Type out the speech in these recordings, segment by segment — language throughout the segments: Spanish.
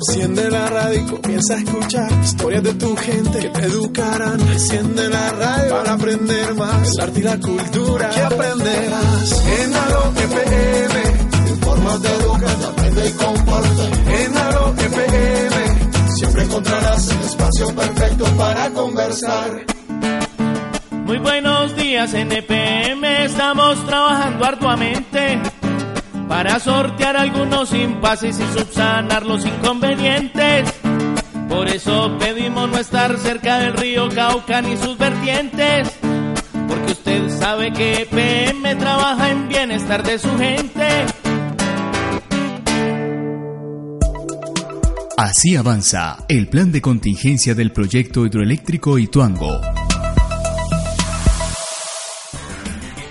Enciende la radio y comienza a escuchar historias de tu gente que te educarán. Enciende la radio para aprender más. El arte y la cultura que aprenderás. En Alo FM, informas, te educas, aprende y comparte. En Alo FM, siempre encontrarás el espacio perfecto para conversar. Muy buenos días NPM, estamos trabajando arduamente para sortear algunos impases y subsanar los inconvenientes. Por eso pedimos no estar cerca del río Cauca ni sus vertientes, porque usted sabe que EPM trabaja en bienestar de su gente. Así avanza el plan de contingencia del proyecto hidroeléctrico Ituango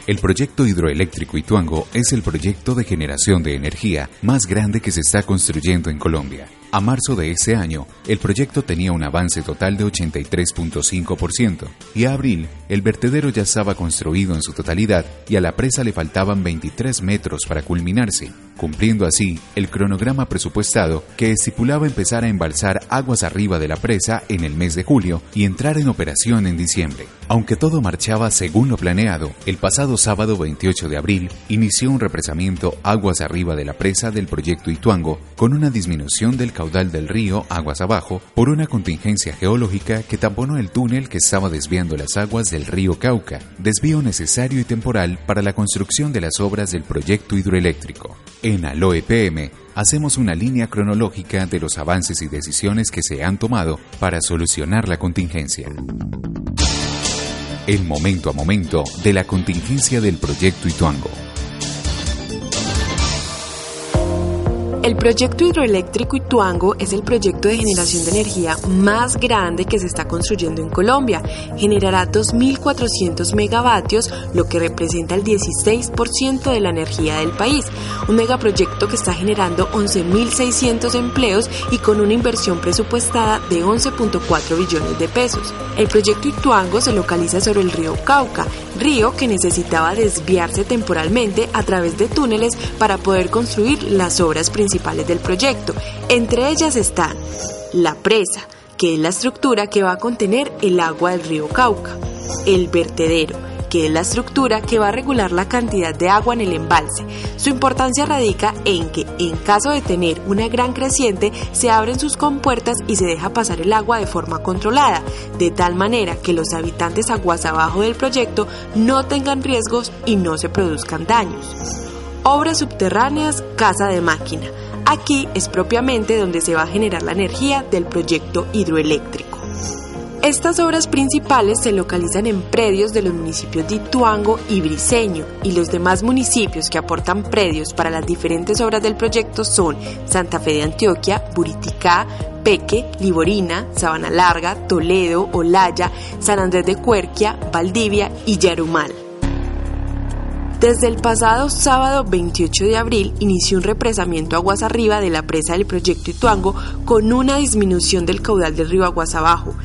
El proyecto hidroeléctrico Ituango es el proyecto de generación de energía más grande que se está construyendo en Colombia. A marzo de ese año, el proyecto tenía un avance total de 83.5% y a abril, el vertedero ya estaba construido en su totalidad y a la presa le faltaban 23 metros para culminarse, cumpliendo así el cronograma presupuestado que estipulaba empezar a embalsar aguas arriba de la presa en el mes de julio y entrar en operación en diciembre. Aunque todo marchaba según lo planeado, el pasado sábado 28 de abril inició un represamiento aguas arriba de la presa del proyecto Ituango con una disminución del caudal del río aguas abajo por una contingencia geológica que tamponó el túnel que estaba desviando las aguas del río Cauca, desvío necesario y temporal para la construcción de las obras del proyecto hidroeléctrico. En Aloe PM hacemos una línea cronológica de los avances y decisiones que se han tomado para solucionar la contingencia. El momento a momento de la contingencia del proyecto Ituango. El proyecto hidroeléctrico Ituango es el proyecto de generación de energía más grande que se está construyendo en Colombia. Generará 2.400 megavatios, lo que representa el 16% de la energía del país. Un megaproyecto que está generando 11.600 empleos y con una inversión presupuestada de 11.4 billones de pesos. El proyecto Ituango se localiza sobre el río Cauca, río que necesitaba desviarse temporalmente a través de túneles para poder construir las obras principales del proyecto. Entre ellas están la presa, que es la estructura que va a contener el agua del río Cauca, el vertedero, que es la estructura que va a regular la cantidad de agua en el embalse. Su importancia radica en que, en caso de tener una gran creciente, se abren sus compuertas y se deja pasar el agua de forma controlada, de tal manera que los habitantes aguas abajo del proyecto no tengan riesgos y no se produzcan daños. Obras subterráneas, casa de máquina. Aquí es propiamente donde se va a generar la energía del proyecto hidroeléctrico. Estas obras principales se localizan en predios de los municipios de Ituango y Briceño y los demás municipios que aportan predios para las diferentes obras del proyecto son Santa Fe de Antioquia, Buriticá, Peque, Liborina, Sabana Larga, Toledo, Olaya, San Andrés de Cuerquia, Valdivia y Yarumal. Desde el pasado sábado 28 de abril inició un represamiento aguas arriba de la presa del proyecto Ituango con una disminución del caudal del río aguas abajo.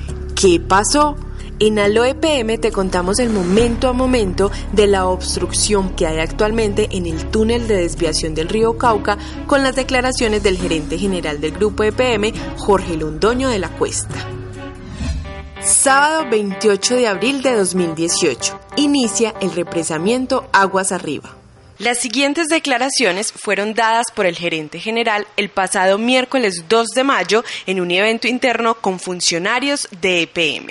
¿Qué pasó? En Aloe PM te contamos el momento a momento de la obstrucción que hay actualmente en el túnel de desviación del río Cauca con las declaraciones del gerente general del grupo EPM, Jorge Londoño de la Cuesta. Sábado 28 de abril de 2018. Inicia el represamiento Aguas Arriba. Las siguientes declaraciones fueron dadas por el gerente general el pasado miércoles 2 de mayo en un evento interno con funcionarios de EPM.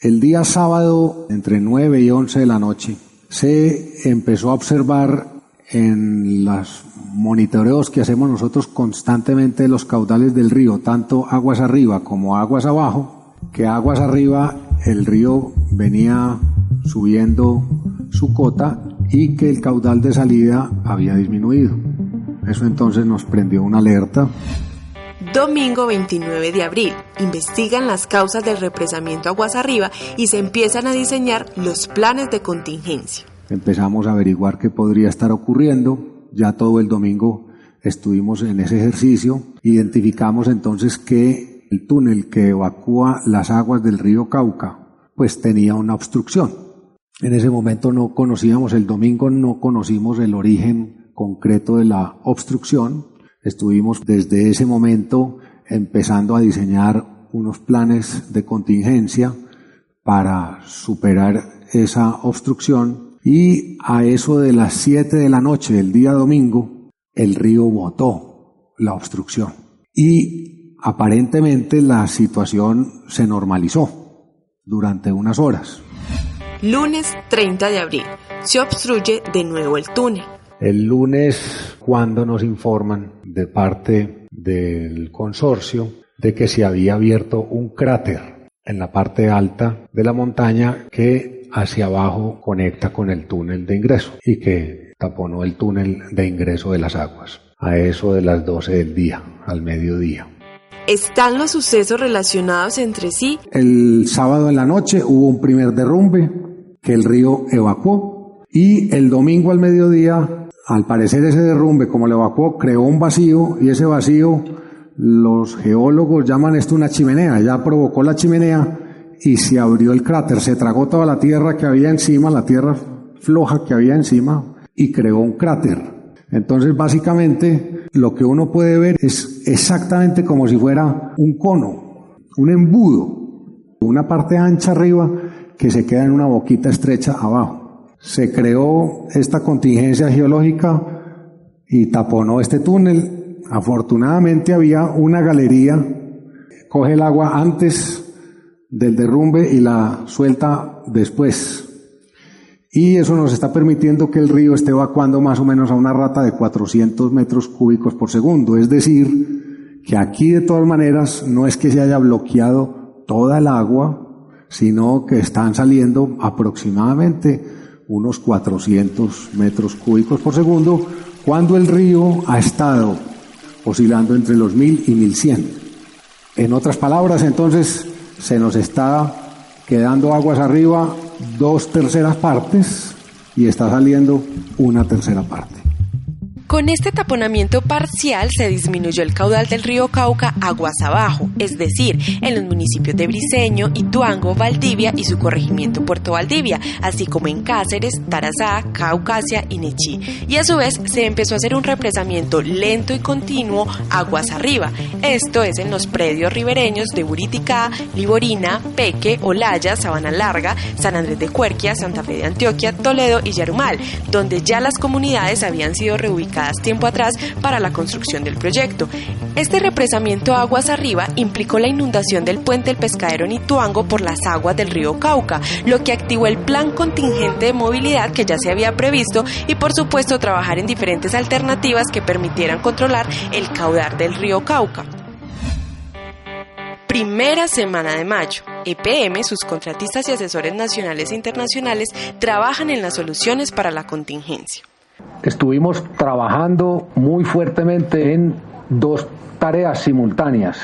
El día sábado, entre 9 y 11 de la noche, se empezó a observar en los monitoreos que hacemos nosotros constantemente los caudales del río, tanto aguas arriba como aguas abajo, que aguas arriba el río venía subiendo su cota y que el caudal de salida había disminuido. Eso entonces nos prendió una alerta. Domingo 29 de abril. Investigan las causas del represamiento aguas arriba y se empiezan a diseñar los planes de contingencia. Empezamos a averiguar qué podría estar ocurriendo. Ya todo el domingo estuvimos en ese ejercicio. Identificamos entonces que el túnel que evacúa las aguas del río Cauca, pues tenía una obstrucción. En ese momento no conocíamos, el domingo no conocimos el origen concreto de la obstrucción. Estuvimos desde ese momento empezando a diseñar unos planes de contingencia para superar esa obstrucción y a eso de las 7 de la noche del día domingo el río botó la obstrucción y aparentemente la situación se normalizó durante unas horas. Lunes 30 de abril. Se obstruye de nuevo el túnel. El lunes, cuando nos informan de parte del consorcio de que se había abierto un cráter en la parte alta de la montaña que hacia abajo conecta con el túnel de ingreso y que taponó el túnel de ingreso de las aguas a eso de las 12 del día, al mediodía. ¿Están los sucesos relacionados entre sí? El sábado en la noche hubo un primer derrumbe que el río evacuó. Y el domingo al mediodía al parecer ese derrumbe, como lo evacuó, creó un vacío y ese vacío los geólogos llaman esto una chimenea, ya provocó la chimenea y se abrió el cráter, se tragó toda la tierra que había encima, la tierra floja que había encima y creó un cráter. Entonces básicamente lo que uno puede ver es exactamente como si fuera un cono, un embudo, una parte ancha arriba que se queda en una boquita estrecha abajo se creó esta contingencia geológica y taponó este túnel. Afortunadamente había una galería, coge el agua antes del derrumbe y la suelta después. Y eso nos está permitiendo que el río esté evacuando más o menos a una rata de 400 metros cúbicos por segundo. Es decir, que aquí de todas maneras no es que se haya bloqueado toda el agua, sino que están saliendo aproximadamente unos 400 metros cúbicos por segundo, cuando el río ha estado oscilando entre los 1000 y 1100. En otras palabras, entonces, se nos está quedando aguas arriba dos terceras partes y está saliendo una tercera parte. Con este taponamiento parcial se disminuyó el caudal del río Cauca aguas abajo, es decir, en los municipios de Briceño, Ituango, Valdivia y su corregimiento Puerto Valdivia, así como en Cáceres, Tarazá, Caucasia y Nechí. Y a su vez se empezó a hacer un represamiento lento y continuo aguas arriba. Esto es en los predios ribereños de Buriticá, Liborina, Peque, Olaya, Sabana Larga, San Andrés de Cuerquia, Santa Fe de Antioquia, Toledo y Yarumal, donde ya las comunidades habían sido reubicadas tiempo atrás para la construcción del proyecto. Este represamiento aguas arriba implicó la inundación del puente El Pescadero en Ituango por las aguas del río Cauca, lo que activó el plan contingente de movilidad que ya se había previsto y por supuesto trabajar en diferentes alternativas que permitieran controlar el caudal del río Cauca. Primera semana de mayo. EPM, sus contratistas y asesores nacionales e internacionales trabajan en las soluciones para la contingencia estuvimos trabajando muy fuertemente en dos tareas simultáneas.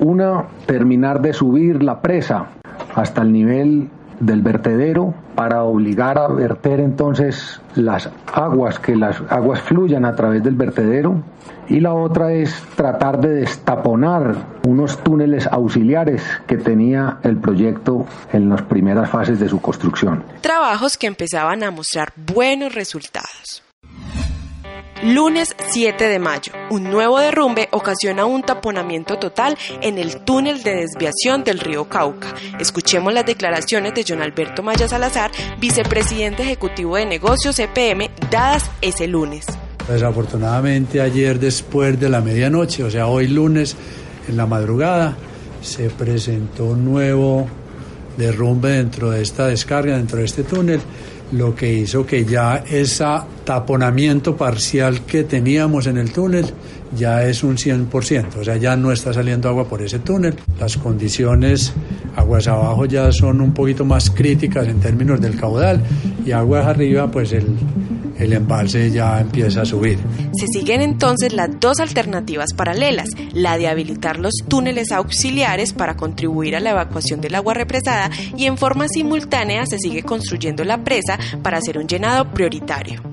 Una, terminar de subir la presa hasta el nivel del vertedero para obligar a verter entonces las aguas, que las aguas fluyan a través del vertedero. Y la otra es tratar de destaponar unos túneles auxiliares que tenía el proyecto en las primeras fases de su construcción. Trabajos que empezaban a mostrar buenos resultados. Lunes 7 de mayo, un nuevo derrumbe ocasiona un taponamiento total en el túnel de desviación del río Cauca. Escuchemos las declaraciones de John Alberto Maya Salazar, vicepresidente ejecutivo de negocios EPM, dadas ese lunes. Desafortunadamente ayer después de la medianoche, o sea, hoy lunes en la madrugada, se presentó un nuevo derrumbe dentro de esta descarga, dentro de este túnel lo que hizo que ya ese taponamiento parcial que teníamos en el túnel ya es un 100%, o sea, ya no está saliendo agua por ese túnel. Las condiciones aguas abajo ya son un poquito más críticas en términos del caudal y aguas arriba, pues el, el embalse ya empieza a subir. Se siguen entonces las dos alternativas paralelas, la de habilitar los túneles auxiliares para contribuir a la evacuación del agua represada y en forma simultánea se sigue construyendo la presa para hacer un llenado prioritario.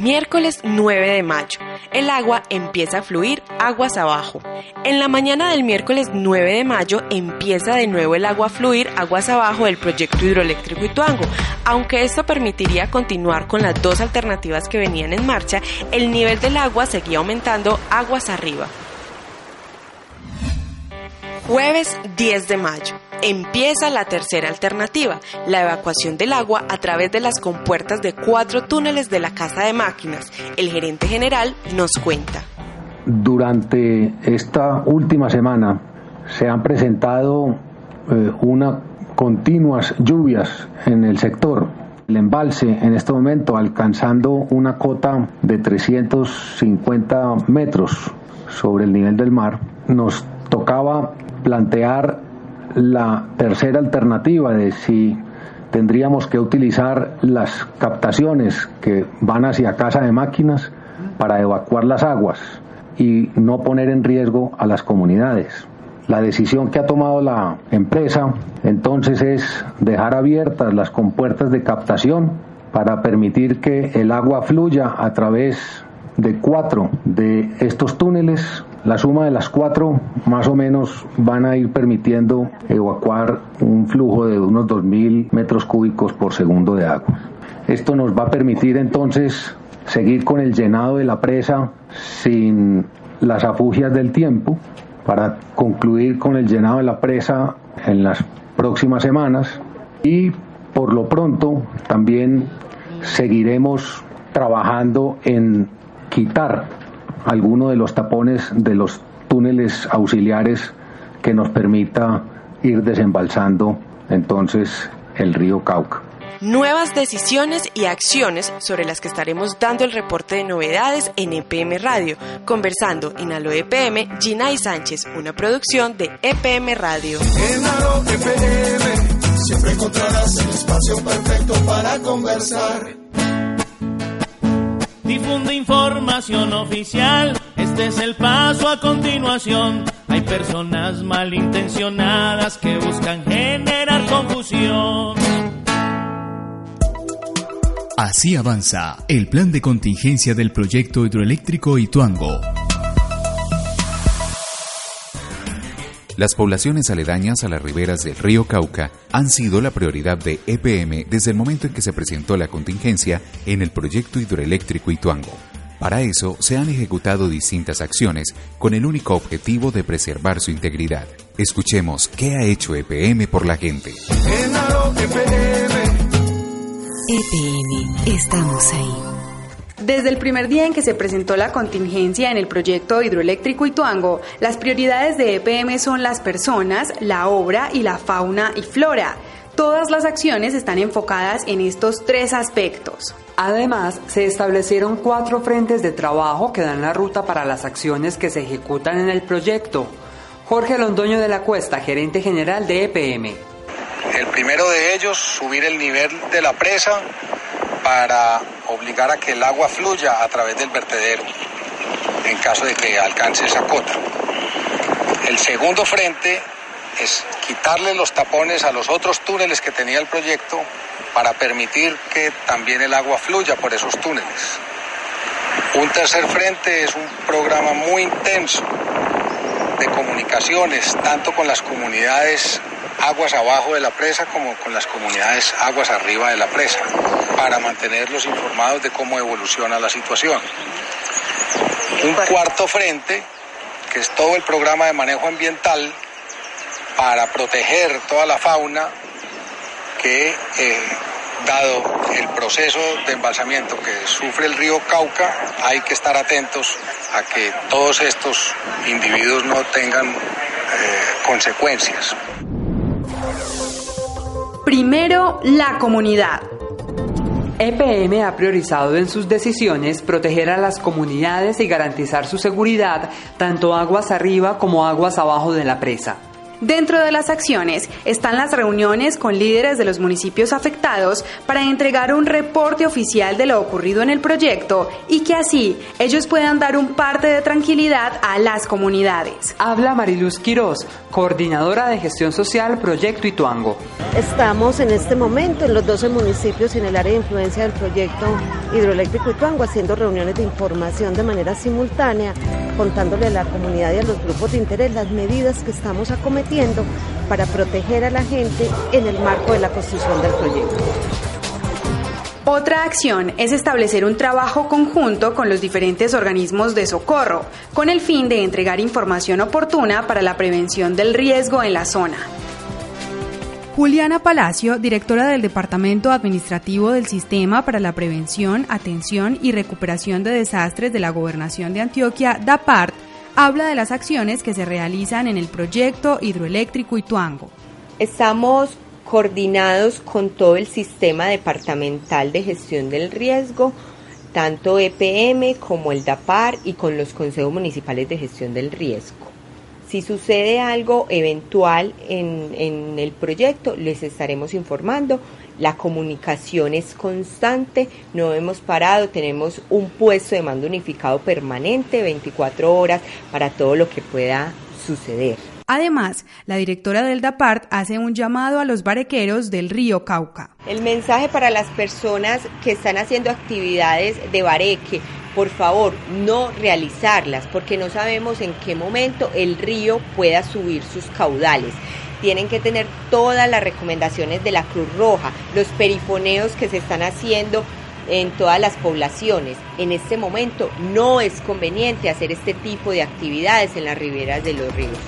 Miércoles 9 de mayo. El agua empieza a fluir aguas abajo. En la mañana del miércoles 9 de mayo empieza de nuevo el agua a fluir aguas abajo del proyecto hidroeléctrico Ituango. Aunque esto permitiría continuar con las dos alternativas que venían en marcha, el nivel del agua seguía aumentando aguas arriba. Jueves 10 de mayo. Empieza la tercera alternativa, la evacuación del agua a través de las compuertas de cuatro túneles de la Casa de Máquinas. El gerente general nos cuenta. Durante esta última semana se han presentado eh, unas continuas lluvias en el sector. El embalse en este momento alcanzando una cota de 350 metros sobre el nivel del mar, nos tocaba plantear la tercera alternativa de si tendríamos que utilizar las captaciones que van hacia casa de máquinas para evacuar las aguas y no poner en riesgo a las comunidades. La decisión que ha tomado la empresa entonces es dejar abiertas las compuertas de captación para permitir que el agua fluya a través de cuatro de estos túneles la suma de las cuatro más o menos van a ir permitiendo evacuar un flujo de unos 2.000 metros cúbicos por segundo de agua. Esto nos va a permitir entonces seguir con el llenado de la presa sin las afugias del tiempo para concluir con el llenado de la presa en las próximas semanas y por lo pronto también seguiremos trabajando en quitar alguno de los tapones de los túneles auxiliares que nos permita ir desembalsando entonces el río Cauca. Nuevas decisiones y acciones sobre las que estaremos dando el reporte de novedades en EPM Radio, conversando en Alo EPM, Gina y Sánchez, una producción de EPM Radio. En Alo EPM siempre encontrarás el espacio perfecto para conversar. Difunde información oficial, este es el paso a continuación. Hay personas malintencionadas que buscan generar confusión. Así avanza el plan de contingencia del proyecto hidroeléctrico Ituango. Las poblaciones aledañas a las riberas del río Cauca han sido la prioridad de EPM desde el momento en que se presentó la contingencia en el proyecto hidroeléctrico Ituango. Para eso se han ejecutado distintas acciones con el único objetivo de preservar su integridad. Escuchemos qué ha hecho EPM por la gente. EPM, estamos ahí. Desde el primer día en que se presentó la contingencia en el proyecto hidroeléctrico Ituango, las prioridades de EPM son las personas, la obra y la fauna y flora. Todas las acciones están enfocadas en estos tres aspectos. Además, se establecieron cuatro frentes de trabajo que dan la ruta para las acciones que se ejecutan en el proyecto. Jorge Londoño de la Cuesta, gerente general de EPM. El primero de ellos, subir el nivel de la presa para obligar a que el agua fluya a través del vertedero en caso de que alcance esa cota. El segundo frente es quitarle los tapones a los otros túneles que tenía el proyecto para permitir que también el agua fluya por esos túneles. Un tercer frente es un programa muy intenso de comunicaciones, tanto con las comunidades aguas abajo de la presa como con las comunidades aguas arriba de la presa, para mantenerlos informados de cómo evoluciona la situación. Un cuarto frente, que es todo el programa de manejo ambiental para proteger toda la fauna que, eh, dado el proceso de embalsamiento que sufre el río Cauca, hay que estar atentos a que todos estos individuos no tengan eh, consecuencias. Primero, la comunidad. EPM ha priorizado en sus decisiones proteger a las comunidades y garantizar su seguridad tanto aguas arriba como aguas abajo de la presa. Dentro de las acciones están las reuniones con líderes de los municipios afectados para entregar un reporte oficial de lo ocurrido en el proyecto y que así ellos puedan dar un parte de tranquilidad a las comunidades. Habla Mariluz Quirós, coordinadora de gestión social Proyecto Ituango. Estamos en este momento en los 12 municipios en el área de influencia del proyecto hidroeléctrico Ituango haciendo reuniones de información de manera simultánea, contándole a la comunidad y a los grupos de interés las medidas que estamos acometiendo para proteger a la gente en el marco de la construcción del proyecto. Otra acción es establecer un trabajo conjunto con los diferentes organismos de socorro, con el fin de entregar información oportuna para la prevención del riesgo en la zona. Juliana Palacio, directora del Departamento Administrativo del Sistema para la Prevención, Atención y Recuperación de Desastres de la Gobernación de Antioquia, DAPART, habla de las acciones que se realizan en el proyecto hidroeléctrico Ituango. Estamos coordinados con todo el sistema departamental de gestión del riesgo, tanto EPM como el DAPAR y con los consejos municipales de gestión del riesgo. Si sucede algo eventual en, en, el proyecto, les estaremos informando. La comunicación es constante, no hemos parado, tenemos un puesto de mando unificado permanente, 24 horas, para todo lo que pueda suceder. Además, la directora del DAPART hace un llamado a los barequeros del río Cauca. El mensaje para las personas que están haciendo actividades de bareque, por favor, no realizarlas, porque no sabemos en qué momento el río pueda subir sus caudales tienen que tener todas las recomendaciones de la Cruz Roja, los perifoneos que se están haciendo en todas las poblaciones. En este momento no es conveniente hacer este tipo de actividades en las riberas de los ríos.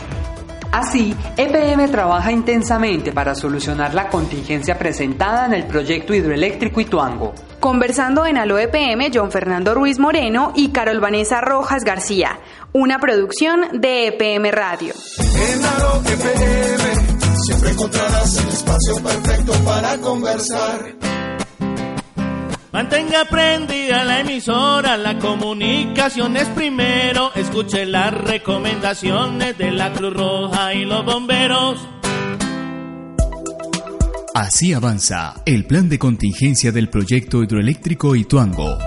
Así, EPM trabaja intensamente para solucionar la contingencia presentada en el proyecto hidroeléctrico Ituango. Conversando en Alo EPM, John Fernando Ruiz Moreno y Carol Vanessa Rojas García, una producción de EPM Radio. En Alo EPM siempre encontrarás el espacio perfecto para conversar. Mantenga prendida la emisora, la comunicación es primero. Escuche las recomendaciones de la Cruz Roja y los bomberos. Así avanza el plan de contingencia del proyecto hidroeléctrico Ituango.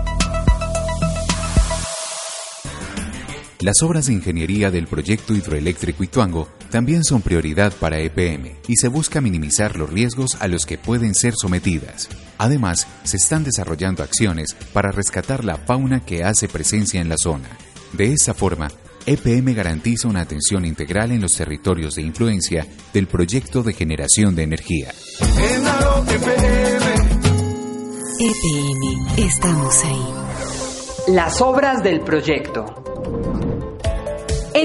Las obras de ingeniería del proyecto hidroeléctrico Ituango también son prioridad para EPM y se busca minimizar los riesgos a los que pueden ser sometidas. Además, se están desarrollando acciones para rescatar la fauna que hace presencia en la zona. De esta forma, EPM garantiza una atención integral en los territorios de influencia del proyecto de generación de energía. EPM, estamos ahí. Las obras del proyecto.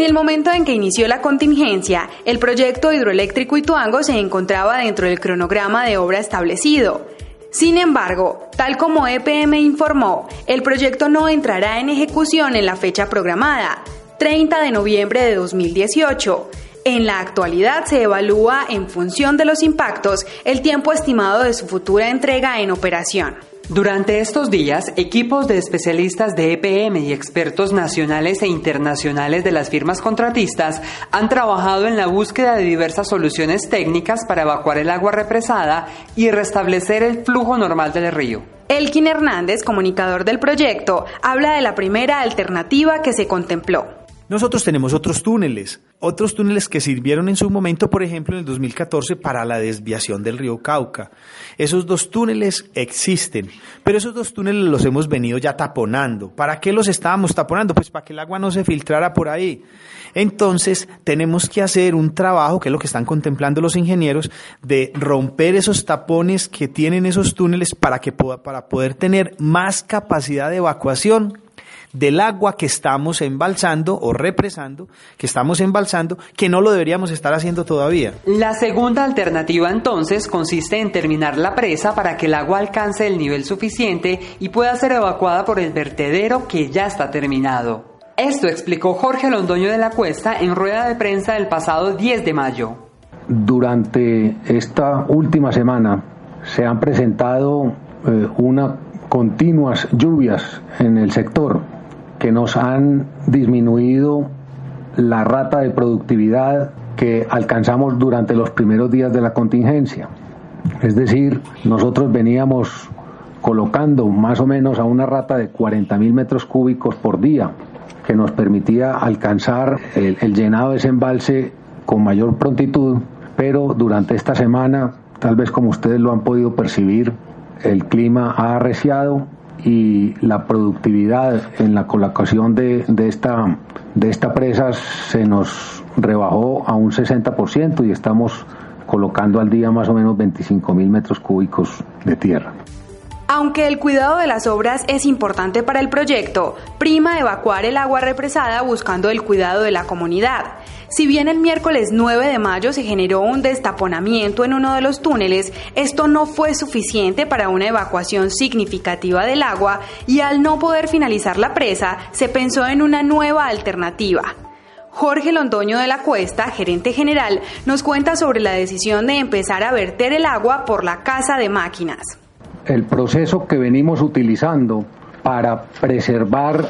En el momento en que inició la contingencia, el proyecto hidroeléctrico Ituango se encontraba dentro del cronograma de obra establecido. Sin embargo, tal como EPM informó, el proyecto no entrará en ejecución en la fecha programada, 30 de noviembre de 2018. En la actualidad se evalúa en función de los impactos el tiempo estimado de su futura entrega en operación. Durante estos días, equipos de especialistas de EPM y expertos nacionales e internacionales de las firmas contratistas han trabajado en la búsqueda de diversas soluciones técnicas para evacuar el agua represada y restablecer el flujo normal del río. Elkin Hernández, comunicador del proyecto, habla de la primera alternativa que se contempló. Nosotros tenemos otros túneles, otros túneles que sirvieron en su momento, por ejemplo, en el 2014 para la desviación del río Cauca. Esos dos túneles existen, pero esos dos túneles los hemos venido ya taponando. ¿Para qué los estábamos taponando? Pues para que el agua no se filtrara por ahí. Entonces, tenemos que hacer un trabajo, que es lo que están contemplando los ingenieros, de romper esos tapones que tienen esos túneles para, que, para poder tener más capacidad de evacuación del agua que estamos embalsando o represando, que estamos embalsando, que no lo deberíamos estar haciendo todavía. La segunda alternativa entonces consiste en terminar la presa para que el agua alcance el nivel suficiente y pueda ser evacuada por el vertedero que ya está terminado. Esto explicó Jorge Londoño de la Cuesta en rueda de prensa el pasado 10 de mayo. Durante esta última semana se han presentado eh, unas continuas lluvias en el sector que nos han disminuido la rata de productividad que alcanzamos durante los primeros días de la contingencia. Es decir, nosotros veníamos colocando más o menos a una rata de 40.000 metros cúbicos por día, que nos permitía alcanzar el, el llenado de ese embalse con mayor prontitud, pero durante esta semana, tal vez como ustedes lo han podido percibir, el clima ha arreciado y la productividad en la colocación de, de, esta, de presa se nos rebajó a un 60% y estamos colocando al día más o menos 25 mil metros cúbicos de tierra. Aunque el cuidado de las obras es importante para el proyecto, prima evacuar el agua represada buscando el cuidado de la comunidad. Si bien el miércoles 9 de mayo se generó un destaponamiento en uno de los túneles, esto no fue suficiente para una evacuación significativa del agua y al no poder finalizar la presa, se pensó en una nueva alternativa. Jorge Londoño de la Cuesta, gerente general, nos cuenta sobre la decisión de empezar a verter el agua por la casa de máquinas. El proceso que venimos utilizando para preservar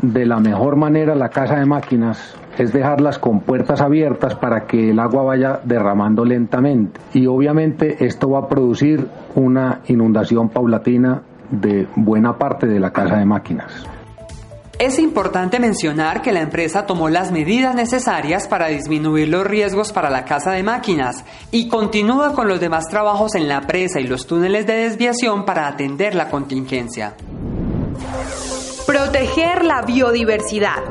de la mejor manera la casa de máquinas es dejarlas con puertas abiertas para que el agua vaya derramando lentamente. Y obviamente esto va a producir una inundación paulatina de buena parte de la casa de máquinas. Es importante mencionar que la empresa tomó las medidas necesarias para disminuir los riesgos para la casa de máquinas y continúa con los demás trabajos en la presa y los túneles de desviación para atender la contingencia. Proteger la biodiversidad.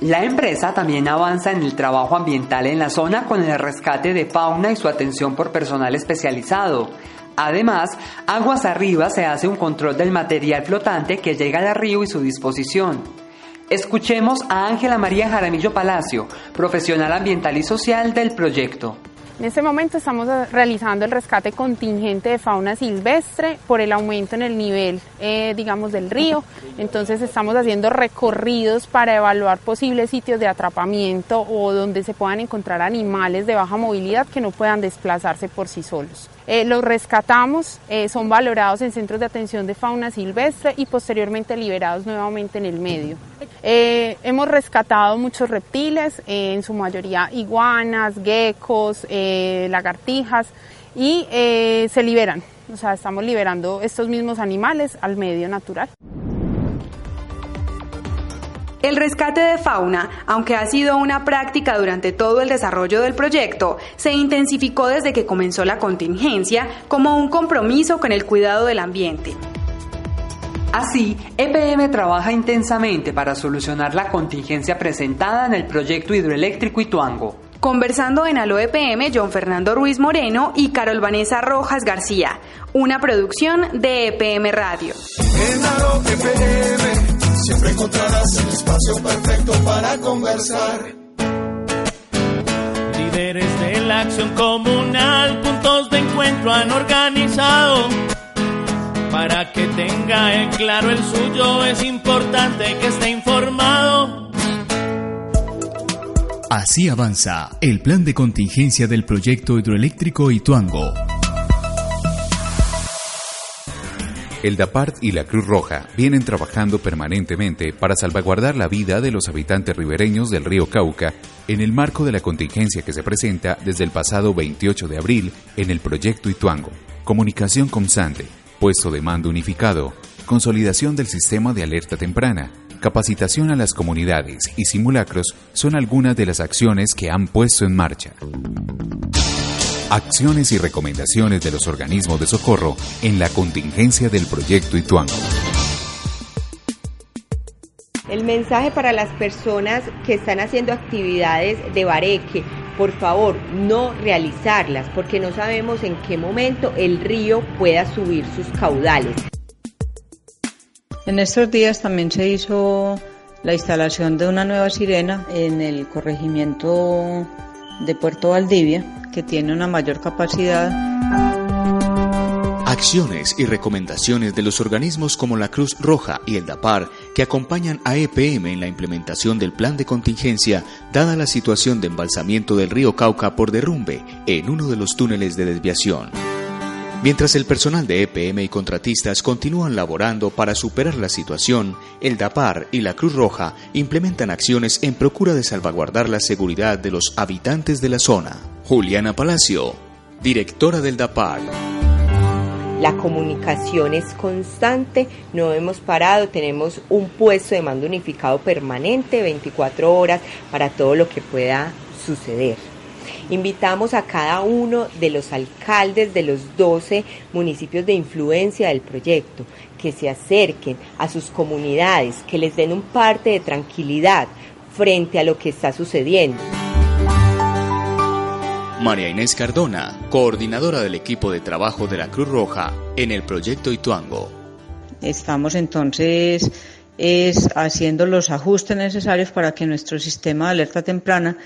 La empresa también avanza en el trabajo ambiental en la zona con el rescate de fauna y su atención por personal especializado. Además, aguas arriba se hace un control del material flotante que llega al río y su disposición. Escuchemos a Ángela María Jaramillo Palacio, profesional ambiental y social del proyecto. En este momento estamos realizando el rescate contingente de fauna silvestre por el aumento en el nivel, eh, digamos, del río. Entonces estamos haciendo recorridos para evaluar posibles sitios de atrapamiento o donde se puedan encontrar animales de baja movilidad que no puedan desplazarse por sí solos. Eh, los rescatamos, eh, son valorados en centros de atención de fauna silvestre y posteriormente liberados nuevamente en el medio. Eh, hemos rescatado muchos reptiles, en su mayoría iguanas, geckos, lagartijas y se liberan. O sea, estamos liberando estos mismos animales al medio natural. El rescate de fauna, aunque ha sido una práctica durante todo el desarrollo del proyecto, se intensificó desde que comenzó la contingencia como un compromiso con el cuidado del ambiente. Así, EPM trabaja intensamente para solucionar la contingencia presentada en el proyecto hidroeléctrico Ituango. Conversando en Alo EPM, John Fernando Ruiz Moreno y Carol Vanessa Rojas García, una producción de EPM Radio. En EPM Siempre encontrarás el espacio perfecto para conversar. Líderes de la acción comunal, puntos de encuentro han organizado. Para que tenga en claro el suyo, es importante que esté informado. Así avanza el plan de contingencia del proyecto hidroeléctrico Ituango El DAPART y la Cruz Roja vienen trabajando permanentemente para salvaguardar la vida de los habitantes ribereños del río Cauca en el marco de la contingencia que se presenta desde el pasado 28 de abril en el proyecto Ituango. Comunicación constante, puesto de mando unificado, consolidación del sistema de alerta temprana, capacitación a las comunidades y simulacros son algunas de las acciones que han puesto en marcha. Acciones y recomendaciones de los organismos de socorro en la contingencia del proyecto Ituango. El mensaje para las personas que están haciendo actividades de bareque, por favor, no realizarlas, porque no sabemos en qué momento el río pueda subir sus caudales. En estos días también se hizo la instalación de una nueva sirena en el corregimiento de Puerto Valdivia que tiene una mayor capacidad. Acciones y recomendaciones de los organismos como la Cruz Roja y el DAPAR que acompañan a EPM en la implementación del plan de contingencia dada la situación de embalsamiento del río Cauca por derrumbe en uno de los túneles de desviación. Mientras el personal de EPM y contratistas continúan laborando para superar la situación, el DAPAR y la Cruz Roja implementan acciones en procura de salvaguardar la seguridad de los habitantes de la zona. Juliana Palacio, directora del DAPAR. La comunicación es constante, no hemos parado, tenemos un puesto de mando unificado permanente 24 horas para todo lo que pueda suceder. Invitamos a cada uno de los alcaldes de los 12 municipios de influencia del proyecto que se acerquen a sus comunidades, que les den un parte de tranquilidad frente a lo que está sucediendo. María Inés Cardona, coordinadora del equipo de trabajo de la Cruz Roja, en el proyecto Ituango. Estamos entonces es haciendo los ajustes necesarios para que nuestro sistema de alerta temprana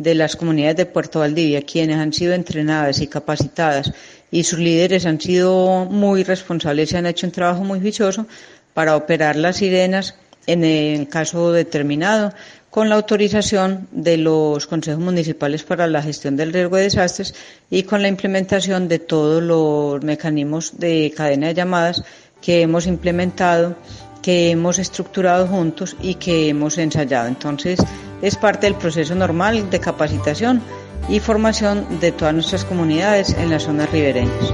de las comunidades de Puerto Valdivia, quienes han sido entrenadas y capacitadas y sus líderes han sido muy responsables y han hecho un trabajo muy juicioso para operar las sirenas en el caso determinado con la autorización de los consejos municipales para la gestión del riesgo de desastres y con la implementación de todos los mecanismos de cadena de llamadas que hemos implementado, que hemos estructurado juntos y que hemos ensayado. Entonces, es parte del proceso normal de capacitación y formación de todas nuestras comunidades en las zonas ribereñas.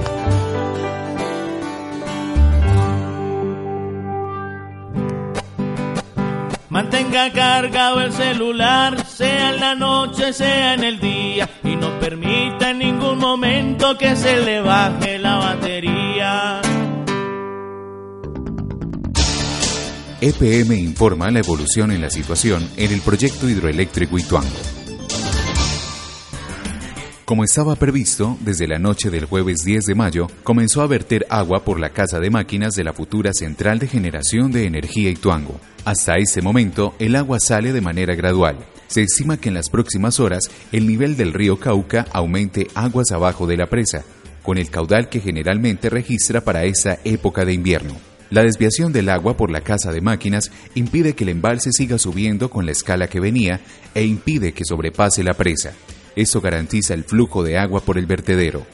Mantenga cargado el celular, sea en la noche, sea en el día, y no permita en ningún momento que se le baje la batería. EPM informa la evolución en la situación en el proyecto hidroeléctrico Ituango. Como estaba previsto, desde la noche del jueves 10 de mayo comenzó a verter agua por la casa de máquinas de la futura central de generación de energía Ituango. Hasta ese momento, el agua sale de manera gradual. Se estima que en las próximas horas el nivel del río Cauca aumente aguas abajo de la presa, con el caudal que generalmente registra para esa época de invierno. La desviación del agua por la casa de máquinas impide que el embalse siga subiendo con la escala que venía e impide que sobrepase la presa. Eso garantiza el flujo de agua por el vertedero.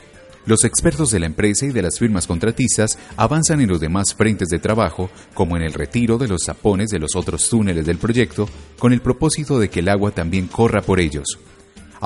Los expertos de la empresa y de las firmas contratistas avanzan en los demás frentes de trabajo, como en el retiro de los zapones de los otros túneles del proyecto, con el propósito de que el agua también corra por ellos.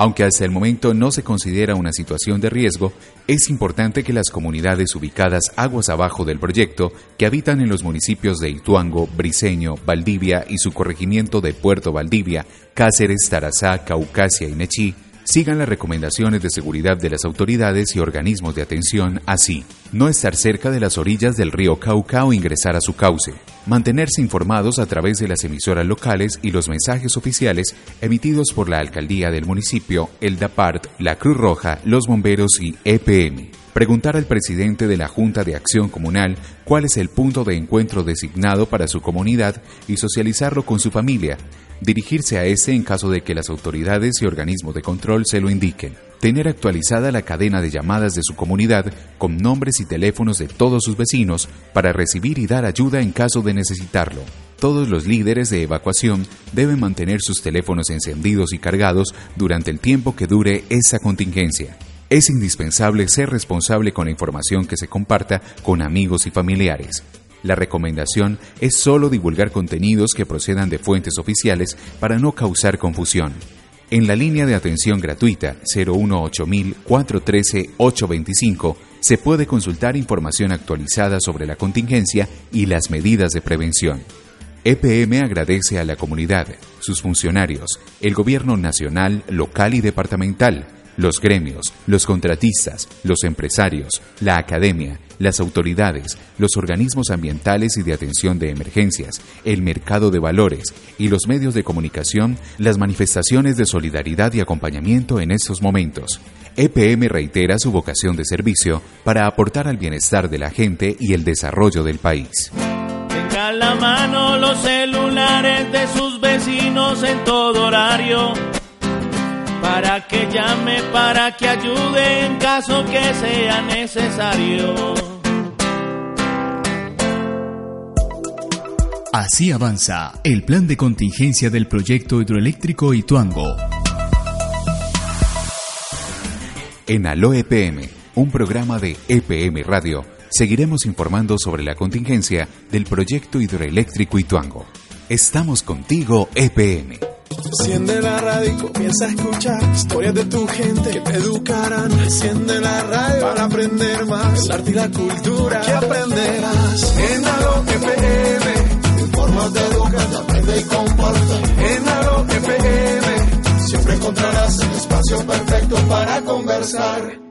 Aunque hasta el momento no se considera una situación de riesgo, es importante que las comunidades ubicadas aguas abajo del proyecto, que habitan en los municipios de Ituango, Briceño, Valdivia y su corregimiento de Puerto Valdivia, Cáceres, Tarazá, Caucasia y Nechí, sigan las recomendaciones de seguridad de las autoridades y organismos de atención, así, no estar cerca de las orillas del río Cauca o ingresar a su cauce, mantenerse informados a través de las emisoras locales y los mensajes oficiales emitidos por la alcaldía del municipio, el DAPART, la Cruz Roja, los bomberos y EPM. Preguntar al presidente de la Junta de Acción Comunal cuál es el punto de encuentro designado para su comunidad y socializarlo con su familia dirigirse a ese en caso de que las autoridades y organismos de control se lo indiquen, tener actualizada la cadena de llamadas de su comunidad con nombres y teléfonos de todos sus vecinos para recibir y dar ayuda en caso de necesitarlo. Todos los líderes de evacuación deben mantener sus teléfonos encendidos y cargados durante el tiempo que dure esa contingencia. Es indispensable ser responsable con la información que se comparta con amigos y familiares. La recomendación es solo divulgar contenidos que procedan de fuentes oficiales para no causar confusión. En la línea de atención gratuita 018-413-825 se puede consultar información actualizada sobre la contingencia y las medidas de prevención. EPM agradece a la comunidad, sus funcionarios, el gobierno nacional, local y departamental, los gremios, los contratistas, los empresarios, la academia, las autoridades, los organismos ambientales y de atención de emergencias, el mercado de valores y los medios de comunicación las manifestaciones de solidaridad y acompañamiento en estos momentos. EPM reitera su vocación de servicio para aportar al bienestar de la gente y el desarrollo del país. Tenga la mano los celulares de sus vecinos en todo horario para que llame, para que ayude en caso que sea necesario. Así avanza el plan de contingencia del proyecto hidroeléctrico Ituango. En Alo EPM, un programa de EPM Radio, seguiremos informando sobre la contingencia del proyecto hidroeléctrico Ituango. Estamos contigo, EPM. Enciende la radio y comienza a escuchar historias de tu gente que te educarán. Enciende la radio para aprender más. El arte y la cultura que aprenderás. En Alo FM, informas de educar, aprende y comparte. En Alo FM, siempre encontrarás el espacio perfecto para conversar.